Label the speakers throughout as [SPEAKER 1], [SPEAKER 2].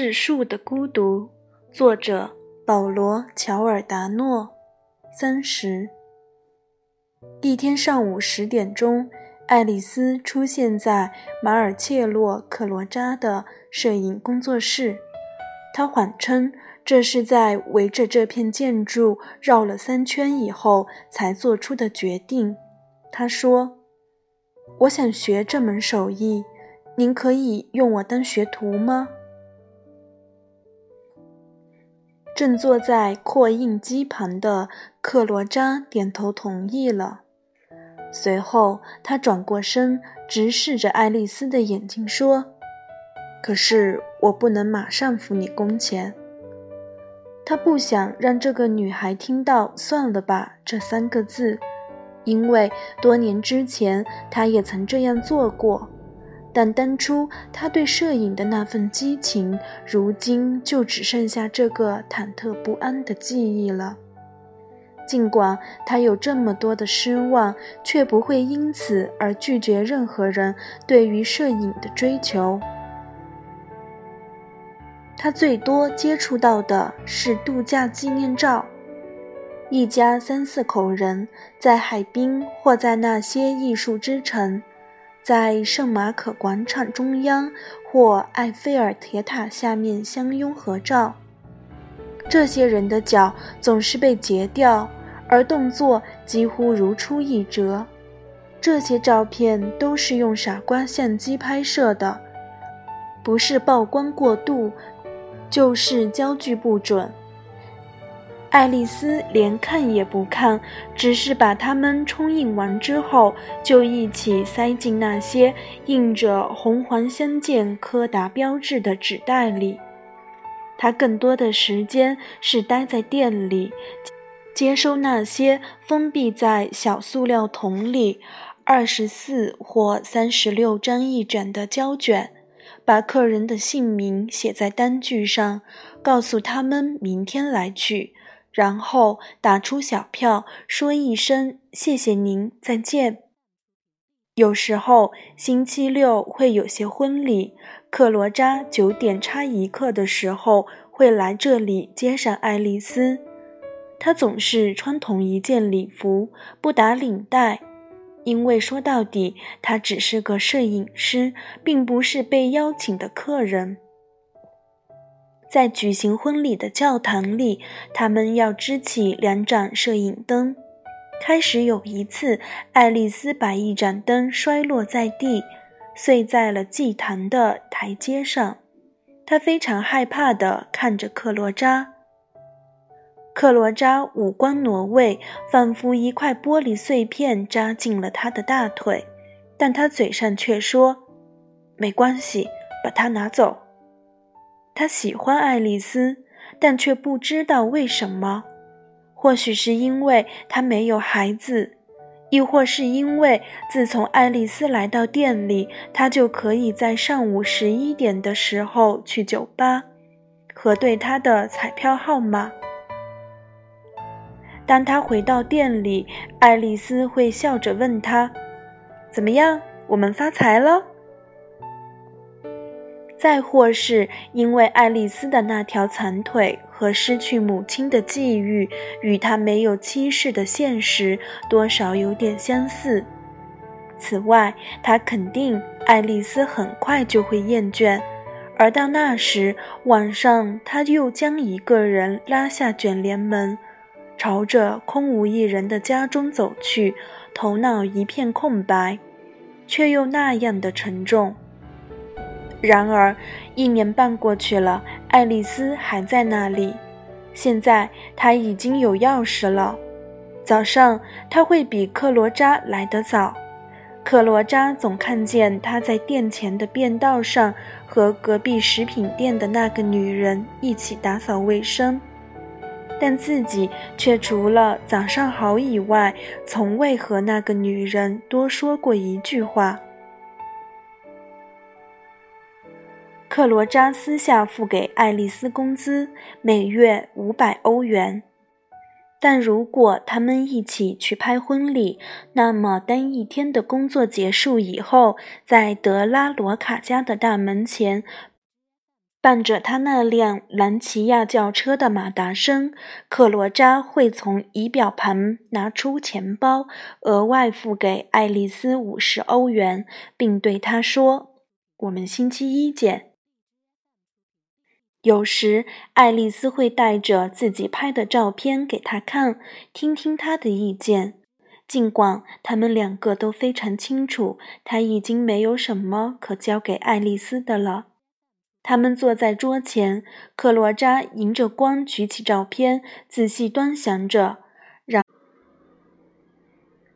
[SPEAKER 1] 质树的孤独，作者保罗·乔尔达诺。三十。一天上午十点钟，爱丽丝出现在马尔切洛·克罗扎的摄影工作室。她谎称这是在围着这片建筑绕了三圈以后才做出的决定。她说：“我想学这门手艺，您可以用我当学徒吗？”正坐在扩印机旁的克罗扎点头同意了。随后，他转过身，直视着爱丽丝的眼睛说：“可是我不能马上付你工钱。”他不想让这个女孩听到“算了吧”这三个字，因为多年之前他也曾这样做过。但当初他对摄影的那份激情，如今就只剩下这个忐忑不安的记忆了。尽管他有这么多的失望，却不会因此而拒绝任何人对于摄影的追求。他最多接触到的是度假纪念照，一家三四口人在海滨或在那些艺术之城。在圣马可广场中央或埃菲尔铁塔下面相拥合照，这些人的脚总是被截掉，而动作几乎如出一辙。这些照片都是用傻瓜相机拍摄的，不是曝光过度，就是焦距不准。爱丽丝连看也不看，只是把它们冲印完之后，就一起塞进那些印着红黄相间柯达标志的纸袋里。她更多的时间是待在店里，接收那些封闭在小塑料桶里、二十四或三十六张一卷的胶卷，把客人的姓名写在单据上，告诉他们明天来取。然后打出小票，说一声“谢谢您，再见”。有时候星期六会有些婚礼，克罗扎九点差一刻的时候会来这里接上爱丽丝。她总是穿同一件礼服，不打领带，因为说到底，她只是个摄影师，并不是被邀请的客人。在举行婚礼的教堂里，他们要支起两盏摄影灯。开始有一次，爱丽丝把一盏灯摔落在地，碎在了祭坛的台阶上。她非常害怕地看着克罗扎。克罗扎五官挪位，仿佛一块玻璃碎片扎进了他的大腿，但他嘴上却说：“没关系，把它拿走。”他喜欢爱丽丝，但却不知道为什么。或许是因为他没有孩子，亦或是因为自从爱丽丝来到店里，他就可以在上午十一点的时候去酒吧，核对他的彩票号码。当他回到店里，爱丽丝会笑着问他：“怎么样？我们发财了？”再或是因为爱丽丝的那条残腿和失去母亲的际遇，与她没有妻室的现实多少有点相似。此外，他肯定爱丽丝很快就会厌倦，而到那时晚上，他又将一个人拉下卷帘门，朝着空无一人的家中走去，头脑一片空白，却又那样的沉重。然而，一年半过去了，爱丽丝还在那里。现在她已经有钥匙了。早上，她会比克罗扎来得早。克罗扎总看见她在店前的便道上和隔壁食品店的那个女人一起打扫卫生，但自己却除了“早上好”以外，从未和那个女人多说过一句话。克罗扎私下付给爱丽丝工资，每月五百欧元。但如果他们一起去拍婚礼，那么当一天的工作结束以后，在德拉罗卡家的大门前伴着他那辆兰奇亚轿车的马达声，克罗扎会从仪表盘拿出钱包，额外付给爱丽丝五十欧元，并对她说：“我们星期一见。”有时，爱丽丝会带着自己拍的照片给他看，听听他的意见。尽管他们两个都非常清楚，他已经没有什么可交给爱丽丝的了。他们坐在桌前，克罗扎迎着光举起照片，仔细端详着，然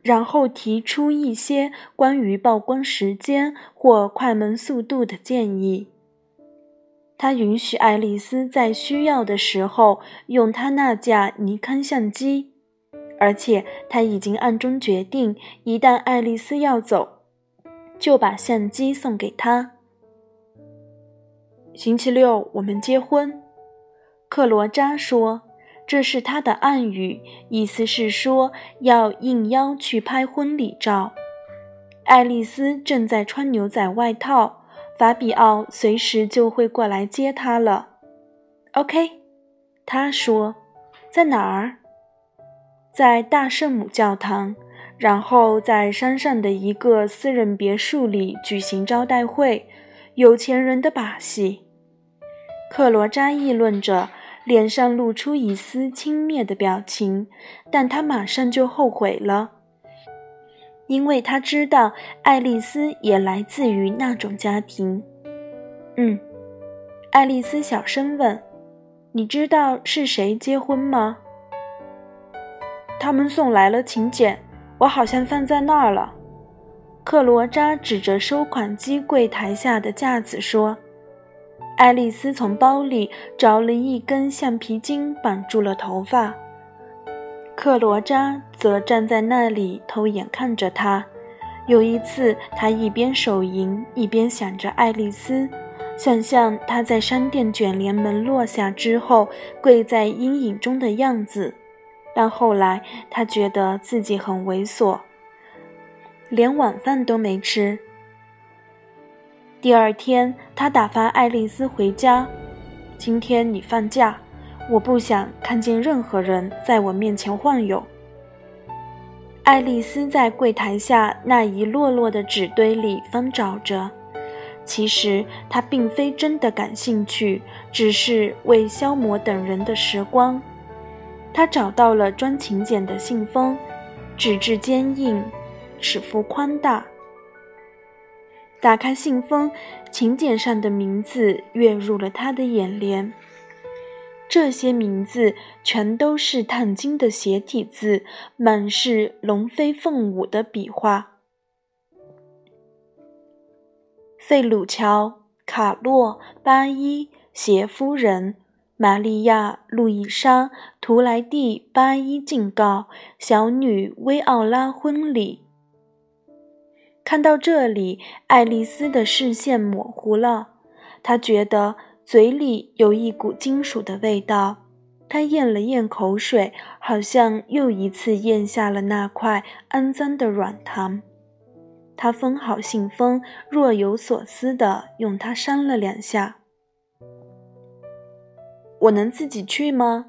[SPEAKER 1] 然后提出一些关于曝光时间或快门速度的建议。他允许爱丽丝在需要的时候用他那架尼康相机，而且他已经暗中决定，一旦爱丽丝要走，就把相机送给她。星期六我们结婚，克罗扎说，这是他的暗语，意思是说要应邀去拍婚礼照。爱丽丝正在穿牛仔外套，法比奥随时就会过来接他了。OK，他说，在哪儿？在大圣母教堂，然后在山上的一个私人别墅里举行招待会，有钱人的把戏。克罗扎议论着，脸上露出一丝轻蔑的表情，但他马上就后悔了，因为他知道爱丽丝也来自于那种家庭。嗯，爱丽丝小声问：“你知道是谁结婚吗？”他们送来了请柬，我好像放在那儿了。克罗扎指着收款机柜台下的架子说。爱丽丝从包里找了一根橡皮筋，绑住了头发。克罗扎则站在那里偷眼看着他。有一次，他一边手淫，一边想着爱丽丝，想象她在商店卷帘门落下之后跪在阴影中的样子。但后来，他觉得自己很猥琐，连晚饭都没吃。第二天，他打发爱丽丝回家。今天你放假，我不想看见任何人在我面前晃悠。爱丽丝在柜台下那一摞摞的纸堆里翻找着，其实她并非真的感兴趣，只是为消磨等人的时光。她找到了装请柬的信封，纸质坚硬，尺幅宽大。打开信封，请柬上的名字跃入了他的眼帘。这些名字全都是烫金的斜体字，满是龙飞凤舞的笔画。费鲁乔、卡洛、巴伊、谢夫人、玛利亚、路易莎、图莱蒂、巴伊敬告小女薇奥拉婚礼。看到这里，爱丽丝的视线模糊了。她觉得嘴里有一股金属的味道。他咽了咽口水，好像又一次咽下了那块肮脏的软糖。他封好信封，若有所思地用它扇了两下。我能自己去吗？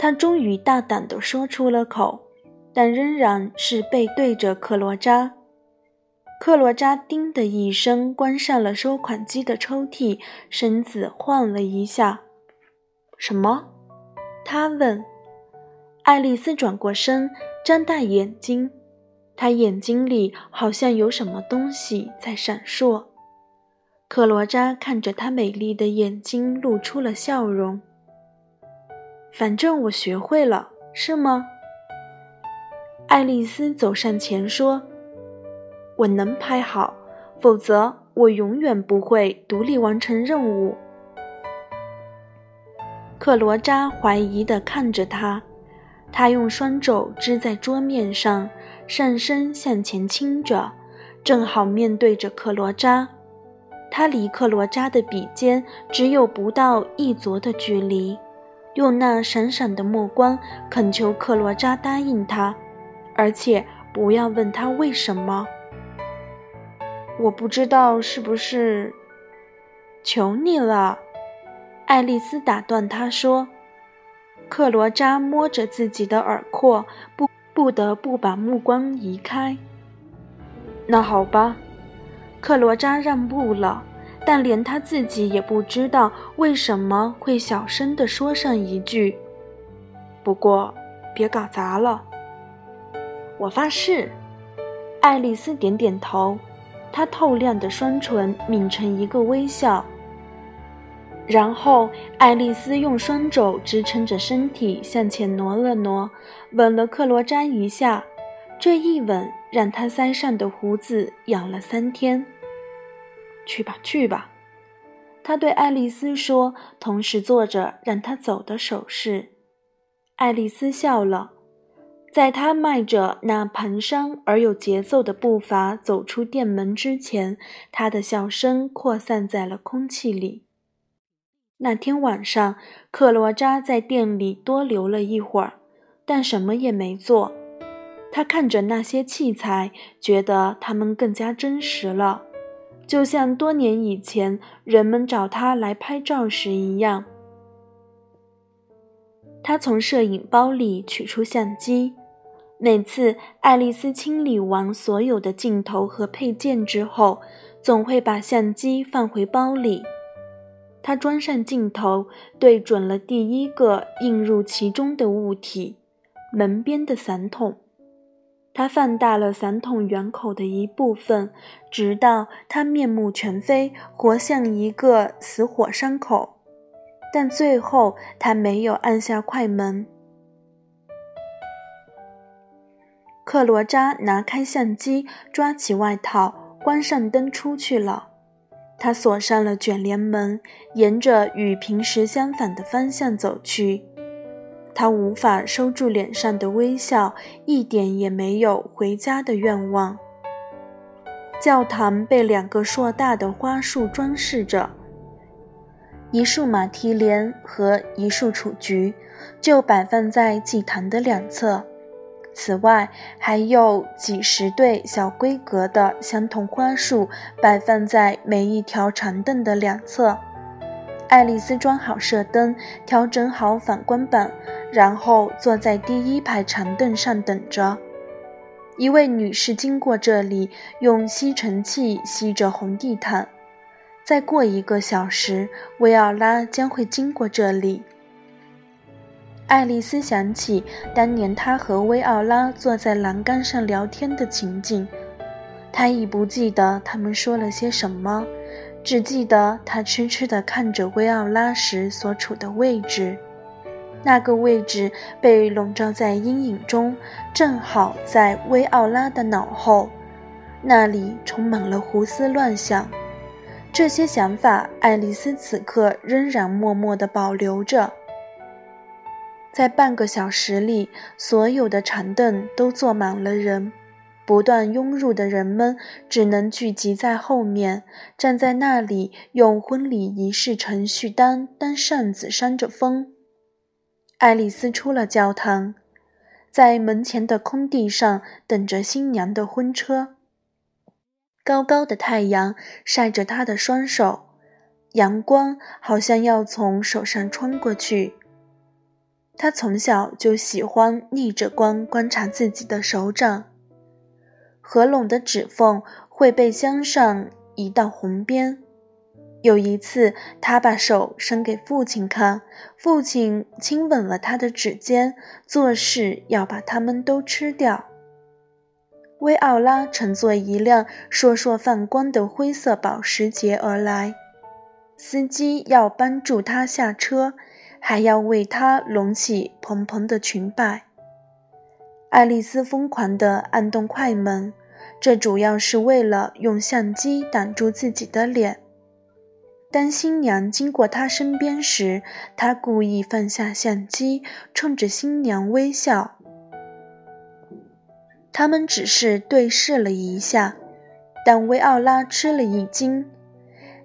[SPEAKER 1] 他终于大胆地说出了口，但仍然是背对着克罗扎。克罗扎叮的一声关上了收款机的抽屉，身子晃了一下。什么？他问。爱丽丝转过身，张大眼睛，她眼睛里好像有什么东西在闪烁。克罗扎看着她美丽的眼睛，露出了笑容。反正我学会了，是吗？爱丽丝走上前说。我能拍好，否则我永远不会独立完成任务。克罗扎怀疑地看着他，他用双肘支在桌面上，上身向前倾着，正好面对着克罗扎。他离克罗扎的笔尖只有不到一琢的距离，用那闪闪的目光恳求克罗扎答应他，而且不要问他为什么。我不知道是不是，求你了！”爱丽丝打断他说。克罗扎摸着自己的耳廓，不不得不把目光移开。那好吧，克罗扎让步了，但连他自己也不知道为什么会小声地说上一句：“不过，别搞砸了。”我发誓。爱丽丝点点头，她透亮的双唇抿成一个微笑。然后，爱丽丝用双肘支撑着身体向前挪了挪，吻了克罗詹一下。这一吻让他腮上的胡子痒了三天。去吧，去吧，他对爱丽丝说，同时做着让她走的手势。爱丽丝笑了，在他迈着那蹒跚而有节奏的步伐走出店门之前，他的笑声扩散在了空气里。那天晚上，克罗扎在店里多留了一会儿，但什么也没做。他看着那些器材，觉得它们更加真实了，就像多年以前人们找他来拍照时一样。他从摄影包里取出相机，每次爱丽丝清理完所有的镜头和配件之后，总会把相机放回包里。她装上镜头，对准了第一个映入其中的物体——门边的伞筒。他放大了伞筒圆口的一部分，直到它面目全非，活像一个死火山口。但最后，他没有按下快门。克罗扎拿开相机，抓起外套，关上灯，出去了。他锁上了卷帘门，沿着与平时相反的方向走去。他无法收住脸上的微笑，一点也没有回家的愿望。教堂被两个硕大的花束装饰着，一束马蹄莲和一束雏菊，就摆放在祭坛的两侧。此外，还有几十对小规格的相同花束摆放在每一条长凳的两侧。爱丽丝装好射灯，调整好反光板，然后坐在第一排长凳上等着。一位女士经过这里，用吸尘器吸着红地毯。再过一个小时，维奥拉将会经过这里。爱丽丝想起当年她和薇奥拉坐在栏杆上聊天的情景，她已不记得他们说了些什么，只记得她痴痴地看着薇奥拉时所处的位置。那个位置被笼罩在阴影中，正好在薇奥拉的脑后，那里充满了胡思乱想。这些想法，爱丽丝此刻仍然默默地保留着。在半个小时里，所有的长凳都坐满了人，不断涌入的人们只能聚集在后面，站在那里用婚礼仪式程序单当扇子扇着风。爱丽丝出了教堂，在门前的空地上等着新娘的婚车。高高的太阳晒着她的双手，阳光好像要从手上穿过去。他从小就喜欢逆着光观察自己的手掌，合拢的指缝会被镶上一道红边。有一次，他把手伸给父亲看，父亲亲吻了他的指尖，作势要把它们都吃掉。薇奥拉乘坐一辆烁烁放光的灰色保时捷而来，司机要帮助他下车。还要为她隆起蓬蓬的裙摆。爱丽丝疯狂地按动快门，这主要是为了用相机挡住自己的脸。当新娘经过她身边时，她故意放下相机，冲着新娘微笑。他们只是对视了一下，但维奥拉吃了一惊。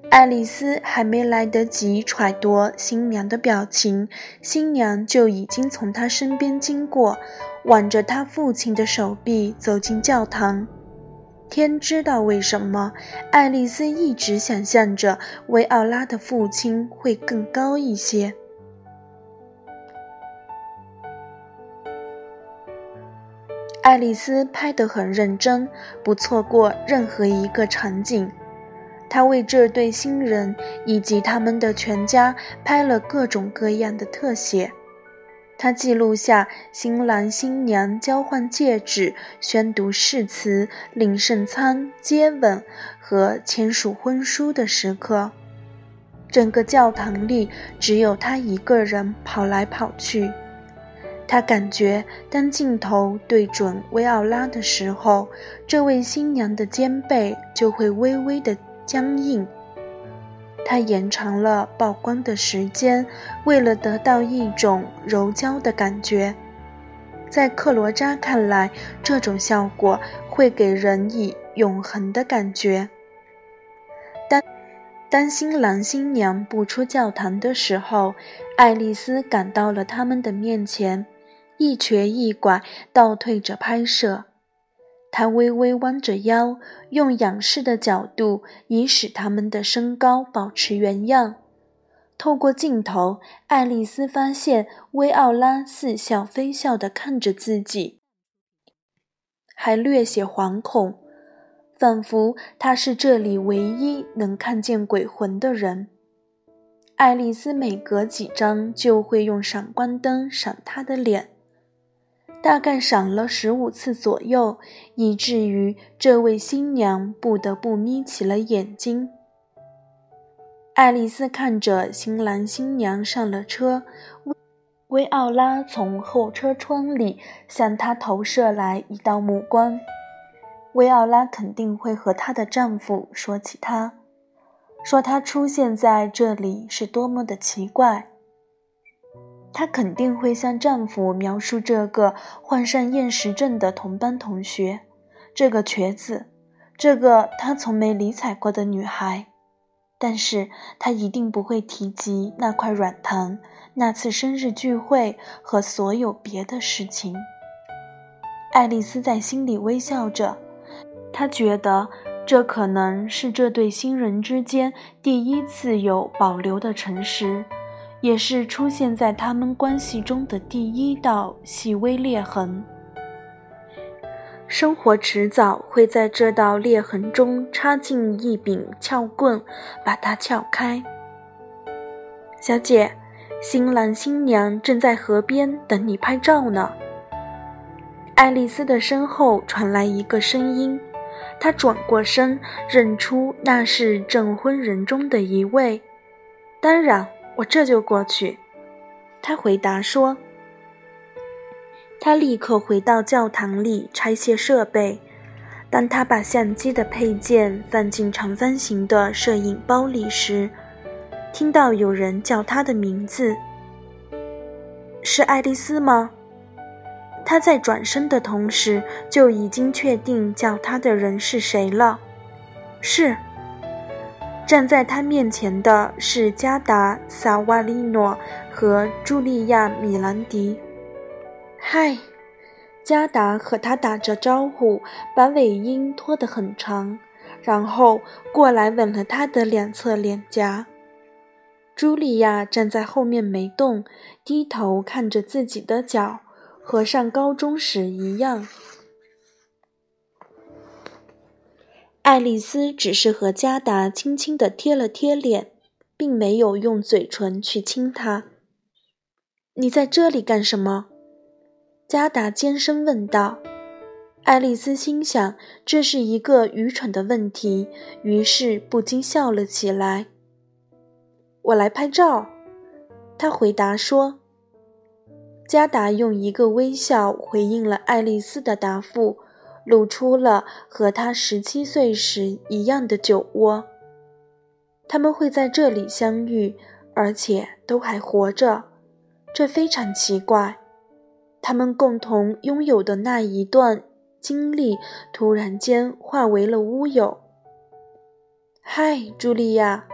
[SPEAKER 1] 爱丽丝还没来得及揣度新娘的表情，新娘就已经从她身边经过，挽着她父亲的手臂走进教堂。天知道为什么，爱丽丝一直想象着维奥拉的父亲会更高一些。爱丽丝拍得很认真，不错过任何一个场景。他为这对新人以及他们的全家拍了各种各样的特写。他记录下新郎新娘交换戒指、宣读誓词、领圣餐、接吻和签署婚书的时刻。整个教堂里只有他一个人跑来跑去。他感觉，当镜头对准维奥拉的时候，这位新娘的肩背就会微微的僵硬。他延长了曝光的时间，为了得到一种柔焦的感觉。在克罗扎看来，这种效果会给人以永恒的感觉。当当新郎新娘步出教堂的时候，爱丽丝赶到了他们的面前，一瘸一拐倒退着拍摄。他微微弯着腰，用仰视的角度，以使他们的身高保持原样。透过镜头，爱丽丝发现薇奥拉似笑非笑地看着自己，还略显惶恐，仿佛他是这里唯一能看见鬼魂的人。爱丽丝每隔几张就会用闪光灯闪他的脸。大概赏了十五次左右，以至于这位新娘不得不眯起了眼睛。爱丽丝看着新郎新娘上了车，威奥拉从后车窗里向她投射来一道目光。威奥拉肯定会和她的丈夫说起她，说她出现在这里是多么的奇怪。她肯定会向丈夫描述这个患上厌食症的同班同学，这个瘸子，这个她从没理睬过的女孩，但是她一定不会提及那块软糖、那次生日聚会和所有别的事情。爱丽丝在心里微笑着，她觉得这可能是这对新人之间第一次有保留的诚实。也是出现在他们关系中的第一道细微裂痕。生活迟早会在这道裂痕中插进一柄撬棍，把它撬开。小姐，新郎新娘正在河边等你拍照呢。爱丽丝的身后传来一个声音，她转过身，认出那是证婚人中的一位。当然。我这就过去，他回答说。他立刻回到教堂里拆卸设备。当他把相机的配件放进长方形的摄影包里时，听到有人叫他的名字。是爱丽丝吗？他在转身的同时就已经确定叫他的人是谁了。是。站在他面前的是加达·萨瓦利诺和茱莉亚·米兰迪。嗨，加达和他打着招呼，把尾音拖得很长，然后过来吻了他的两侧脸颊。茱莉亚站在后面没动，低头看着自己的脚，和上高中时一样。爱丽丝只是和加达轻轻地贴了贴脸，并没有用嘴唇去亲他。你在这里干什么？加达尖声问道。爱丽丝心想这是一个愚蠢的问题，于是不禁笑了起来。我来拍照，她回答说。加达用一个微笑回应了爱丽丝的答复。露出了和他十七岁时一样的酒窝。他们会在这里相遇，而且都还活着，这非常奇怪。他们共同拥有的那一段经历突然间化为了乌有。嗨，茱莉亚，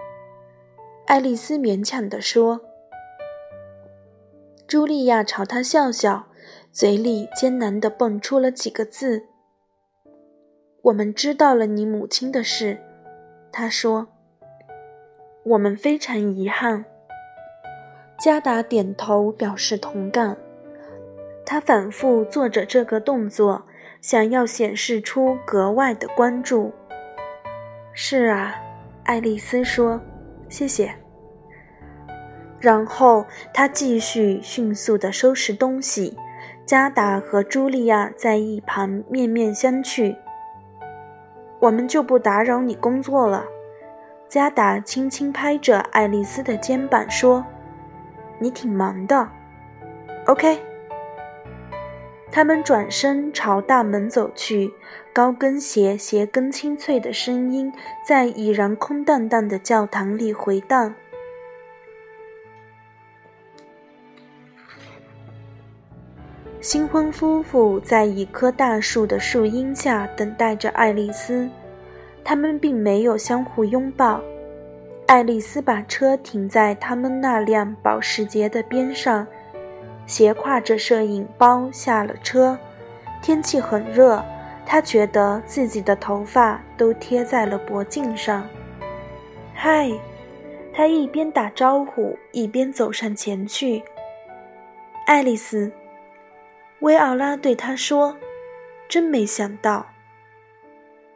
[SPEAKER 1] 爱丽丝勉强地说。茱莉亚朝他笑笑，嘴里艰难地蹦出了几个字。我们知道了你母亲的事。”他说：“我们非常遗憾。”加达点头表示同感。他反复做着这个动作，想要显示出格外的关注。是啊，爱丽丝说：“谢谢。”然后他继续迅速地收拾东西。加达和茱莉亚在一旁面面相觑。我们就不打扰你工作了。加达轻轻拍着爱丽丝的肩膀说：“你挺忙的。”OK。他们转身朝大门走去，高跟鞋鞋跟清脆的声音在已然空荡荡的教堂里回荡。新婚夫妇在一棵大树的树荫下等待着爱丽丝，他们并没有相互拥抱。爱丽丝把车停在他们那辆保时捷的边上。斜挎着摄影包下了车，天气很热，她觉得自己的头发都贴在了脖颈上。嗨，她一边打招呼一边走上前去。爱丽丝，薇奥拉对他说：“真没想到。”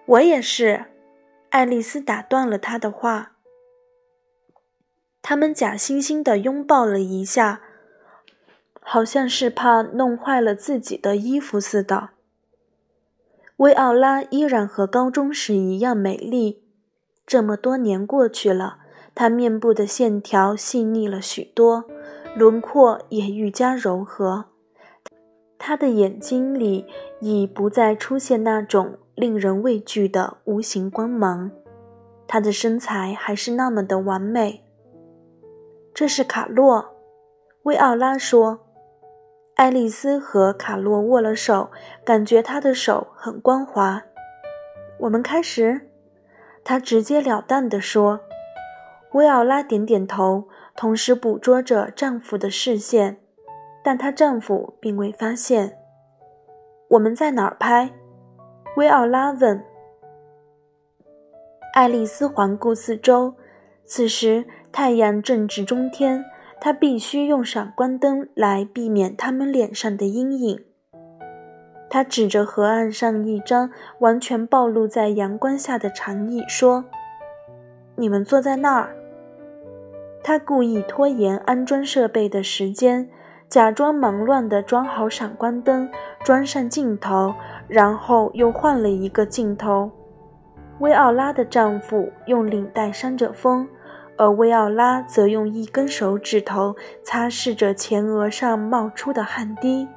[SPEAKER 1] 我也是，爱丽丝打断了他的话。他们假惺惺地拥抱了一下。好像是怕弄坏了自己的衣服似的。薇奥拉依然和高中时一样美丽。这么多年过去了，她面部的线条细腻了许多，轮廓也愈加柔和。她的眼睛里已不再出现那种令人畏惧的无形光芒。她的身材还是那么的完美。这是卡洛，薇奥拉说。爱丽丝和卡洛握了手，感觉他的手很光滑。我们开始，她直截了当地说。薇奥拉点点头，同时捕捉着丈夫的视线，但她丈夫并未发现。我们在哪儿拍？威奥拉问。爱丽丝环顾四周，此时太阳正值中天。她必须用闪光灯来避免他们脸上的阴影。他指着河岸上一张完全暴露在阳光下的长椅说：“你们坐在那儿。”他故意拖延安装设备的时间，假装忙乱地装好闪光灯，装上镜头，然后又换了一个镜头。薇奥拉的丈夫用领带扇着风。而薇奥拉则用一根手指头擦拭着前额上冒出的汗滴。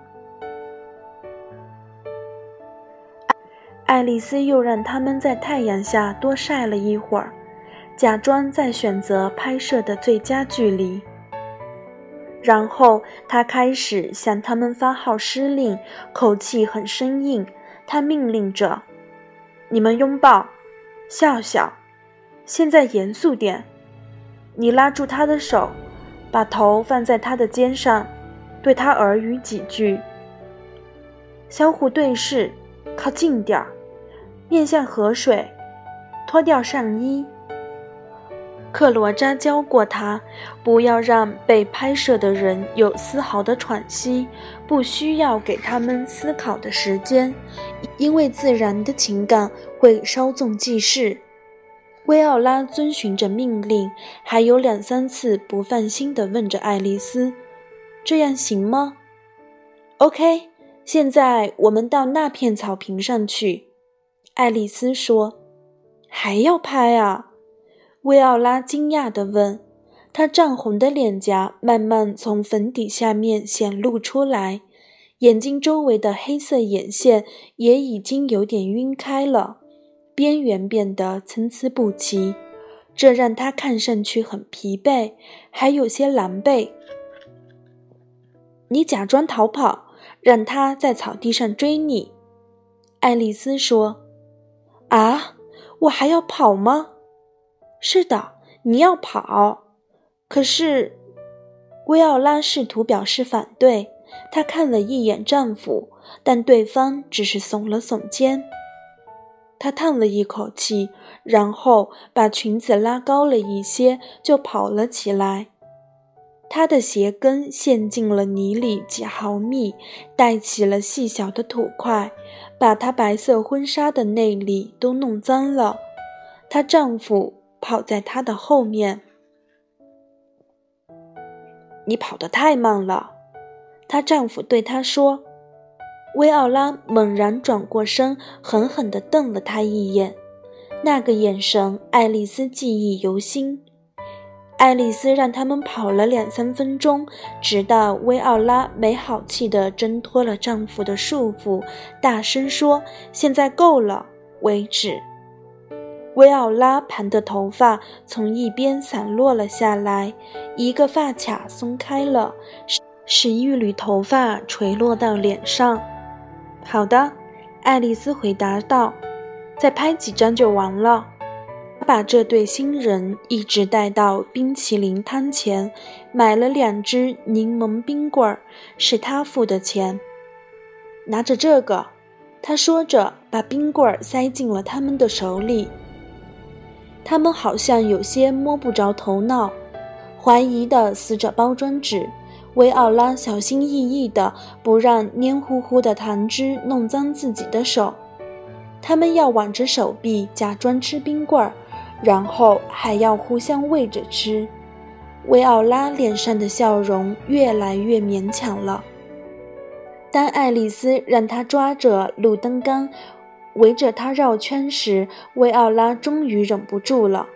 [SPEAKER 1] 爱丽丝又让他们在太阳下多晒了一会儿，假装在选择拍摄的最佳距离。然后他开始向他们发号施令，口气很生硬。他命令着：“你们拥抱，笑笑，现在严肃点。”你拉住他的手，把头放在他的肩上，对他耳语几句。相互对视，靠近点儿，面向河水，脱掉上衣。克罗扎教过他，不要让被拍摄的人有丝毫的喘息，不需要给他们思考的时间，因为自然的情感会稍纵即逝。薇奥拉遵循着命令，还有两三次不放心地问着爱丽丝：“这样行吗？”“OK，现在我们到那片草坪上去。”爱丽丝说。“还要拍啊？”薇奥拉惊讶地问。她涨红的脸颊慢慢从粉底下面显露出来，眼睛周围的黑色眼线也已经有点晕开了。边缘变得参差不齐，这让他看上去很疲惫，还有些狼狈。你假装逃跑，让他在草地上追你。”爱丽丝说。“啊，我还要跑吗？”“是的，你要跑。”可是，薇奥拉试图表示反对。她看了一眼丈夫，但对方只是耸了耸肩。她叹了一口气，然后把裙子拉高了一些，就跑了起来。她的鞋跟陷进了泥里几毫米，带起了细小的土块，把她白色婚纱的内里都弄脏了。她丈夫跑在她的后面。你跑得太慢了，她丈夫对她说。薇奥拉猛然转过身，狠狠地瞪了他一眼。那个眼神，爱丽丝记忆犹新。爱丽丝让他们跑了两三分钟，直到薇奥拉没好气地挣脱了丈夫的束缚，大声说：“现在够了！”为止。薇奥拉盘的头发从一边散落了下来，一个发卡松开了，使一缕头发垂落到脸上。好的，爱丽丝回答道：“再拍几张就完了。”她把这对新人一直带到冰淇淋摊前，买了两只柠檬冰棍儿，是她付的钱。拿着这个，她说着，把冰棍儿塞进了他们的手里。他们好像有些摸不着头脑，怀疑的撕着包装纸。维奥拉小心翼翼的不让黏糊糊的糖汁弄脏自己的手。他们要挽着手臂假装吃冰棍儿，然后还要互相喂着吃。维奥拉脸上的笑容越来越勉强了。当爱丽丝让他抓着路灯杆，围着她绕圈时，维奥拉终于忍不住了：“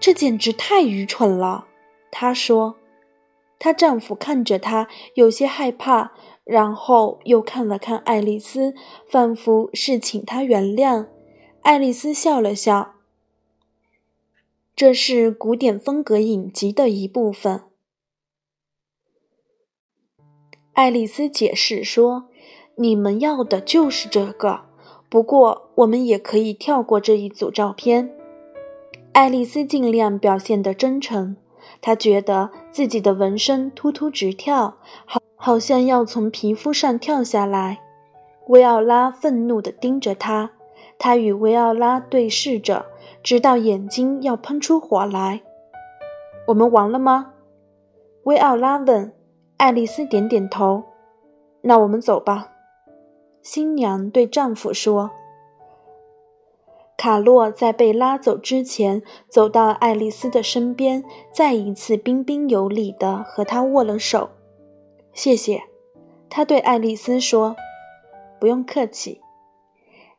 [SPEAKER 1] 这简直太愚蠢了！”她说。她丈夫看着她，有些害怕，然后又看了看爱丽丝，仿佛是请她原谅。爱丽丝笑了笑：“这是古典风格影集的一部分。”爱丽丝解释说：“你们要的就是这个，不过我们也可以跳过这一组照片。”爱丽丝尽量表现得真诚。她觉得自己的纹身突突直跳，好，好像要从皮肤上跳下来。维奥拉愤怒地盯着他，他与维奥拉对视着，直到眼睛要喷出火来。我们完了吗？维奥拉问。爱丽丝点点头。那我们走吧。新娘对丈夫说。卡洛在被拉走之前，走到爱丽丝的身边，再一次彬彬有礼地和她握了手。谢谢，他对爱丽丝说：“不用客气。”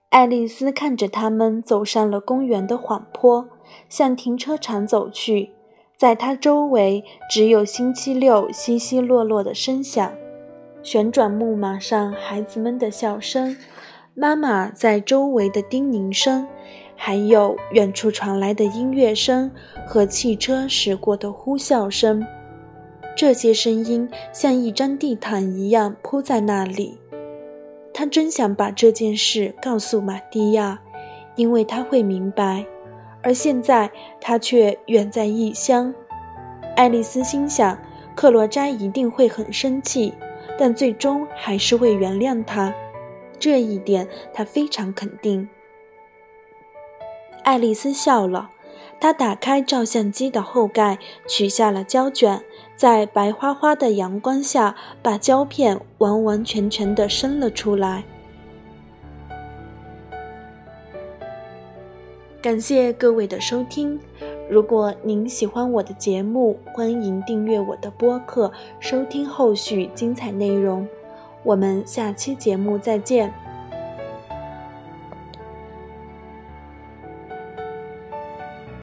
[SPEAKER 1] 爱丽丝看着他们走上了公园的缓坡，向停车场走去。在她周围，只有星期六稀稀落落的声响，旋转木马上孩子们的笑声。妈妈在周围的叮咛声，还有远处传来的音乐声和汽车驶过的呼啸声，这些声音像一张地毯一样铺在那里。他真想把这件事告诉玛蒂亚，因为他会明白，而现在他却远在异乡。爱丽丝心想，克罗扎一定会很生气，但最终还是会原谅他。这一点他非常肯定。爱丽丝笑了，她打开照相机的后盖，取下了胶卷，在白花花的阳光下，把胶片完完全全地伸了出来。感谢各位的收听，如果您喜欢我的节目，欢迎订阅我的播客，收听后续精彩内容。我们下期节目再见。